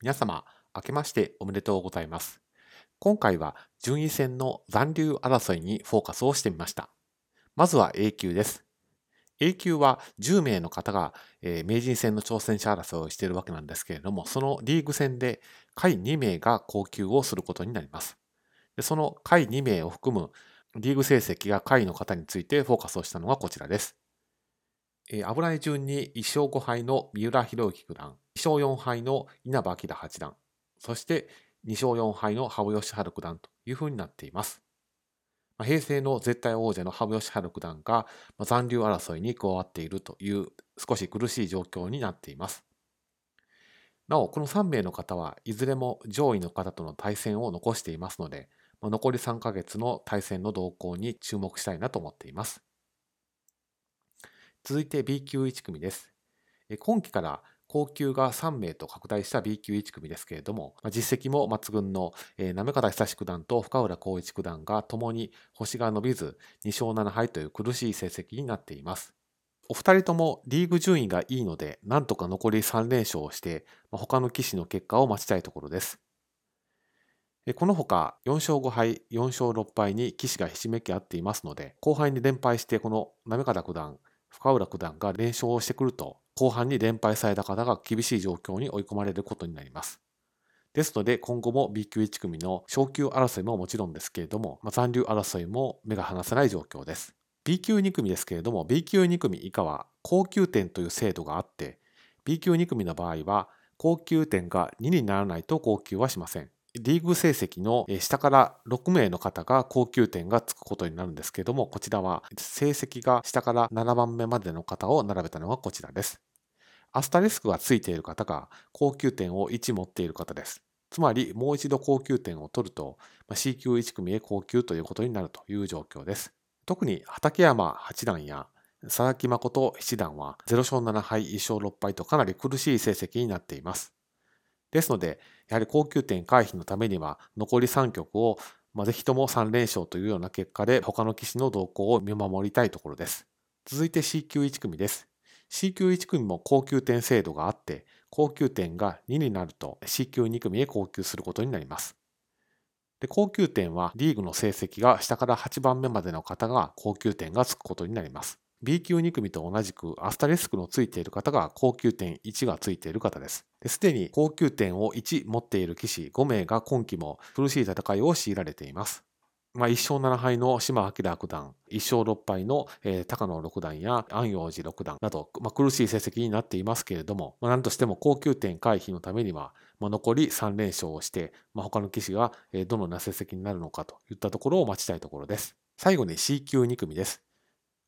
皆様、明けましておめでとうございます。今回は順位戦の残留争いにフォーカスをしてみました。まずは A 級です。A 級は10名の方が、名人戦の挑戦者争いをしているわけなんですけれども、そのリーグ戦で下位2名が高級をすることになります。その下位2名を含むリーグ成績が下位の方についてフォーカスをしたのがこちらです。えー、危ない順に1勝5敗の三浦博之九段、2勝4敗の稲葉明八段、そして2勝4敗の羽生善治九段というふうになっています。ま平成の絶対王者の羽生善治九段がま残留争いに加わっているという少し苦しい状況になっています。なお、この3名の方はいずれも上位の方との対戦を残していますので、ま残り3ヶ月の対戦の動向に注目したいなと思っています。続いて B 級1組です。今期から高級が3名と拡大した B 級1組ですけれども、実績も抜群の行方久志九段と深浦光一九段が共に星が伸びず2勝7敗という苦しい成績になっています。お二人ともリーグ順位がいいので、なんとか残り3連勝をして、他の棋士の結果を待ちたいところです。このほか4勝5敗、4勝6敗に棋士がひしめき合っていますので、後輩に連敗してこの行方九段、深浦九段が連勝をしてくると、後半に連敗された方が厳しい状況に追い込まれることになります。ですので、今後も B 級1組の昇級争いももちろんですけれども、まあ、残留争いも目が離せない状況です。B 級2組ですけれども、B 級2組以下は高級点という制度があって、B 級2組の場合は、高級点が2にならないと高級はしません。リーグ成績の下から6名の方が高級点がつくことになるんですけれども、こちらは成績が下から7番目までの方を並べたのがこちらです。アスタリスクがついている方が高級点を1持っている方です。つまりもう一度高級点を取ると C 級1組へ高級ということになるという状況です。特に畠山八段や佐々木誠七段は0勝7敗1勝6敗とかなり苦しい成績になっています。ですので、やはり高級点回避のためには、残り3局を、まあ、ぜひとも3連勝というような結果で、他の棋士の動向を見守りたいところです。続いて C 級1組です。C 級1組も高級点制度があって、高級点が2になると C 級2組へ高級することになります。で高級点はリーグの成績が下から8番目までの方が高級点がつくことになります。B 級2組と同じくアスタリスクのついている方が高級点1がついている方です。すでに高級点を1持っている棋士5名が今期も苦しい戦いを強いられています。まあ、1勝7敗の島明九段、1勝6敗の、高野六段や安陽寺六段など、まあ、苦しい成績になっていますけれども、まあ、何としても高級点回避のためには、まあ、残り3連勝をして、まあ、他の棋士がどのような成績になるのかといったところを待ちたいところです。最後に C 級2組です。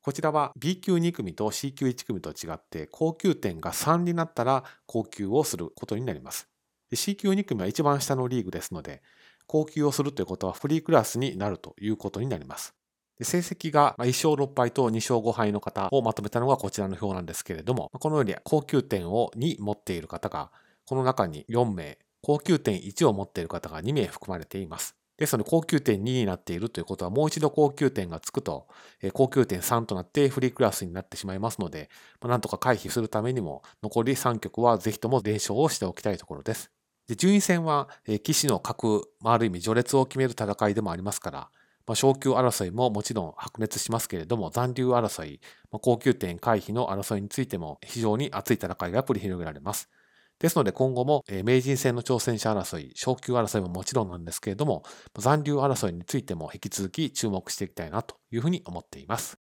こちらは B 級2組と C 級1組と違って高級点が3になったら高級をすることになります。C 級2組は一番下のリーグですので、高級をするということはフリークラスになるということになります。成績が1勝6敗と2勝5敗の方をまとめたのがこちらの表なんですけれども、このように高級点を2持っている方が、この中に4名、高級点1を持っている方が2名含まれています。ですので、高級点2になっているということは、もう一度高級点がつくと、高級点3となってフリークラスになってしまいますので、なんとか回避するためにも、残り3局はぜひとも連勝をしておきたいところです。で順位戦は、棋士の格、まあ、ある意味序列を決める戦いでもありますから、まあ、昇級争いももちろん白熱しますけれども、残留争い、まあ、高級点回避の争いについても非常に熱い戦いが繰り広げられます。ですので今後も名人戦の挑戦者争い、昇級争いももちろんなんですけれども、残留争いについても引き続き注目していきたいなというふうに思っています。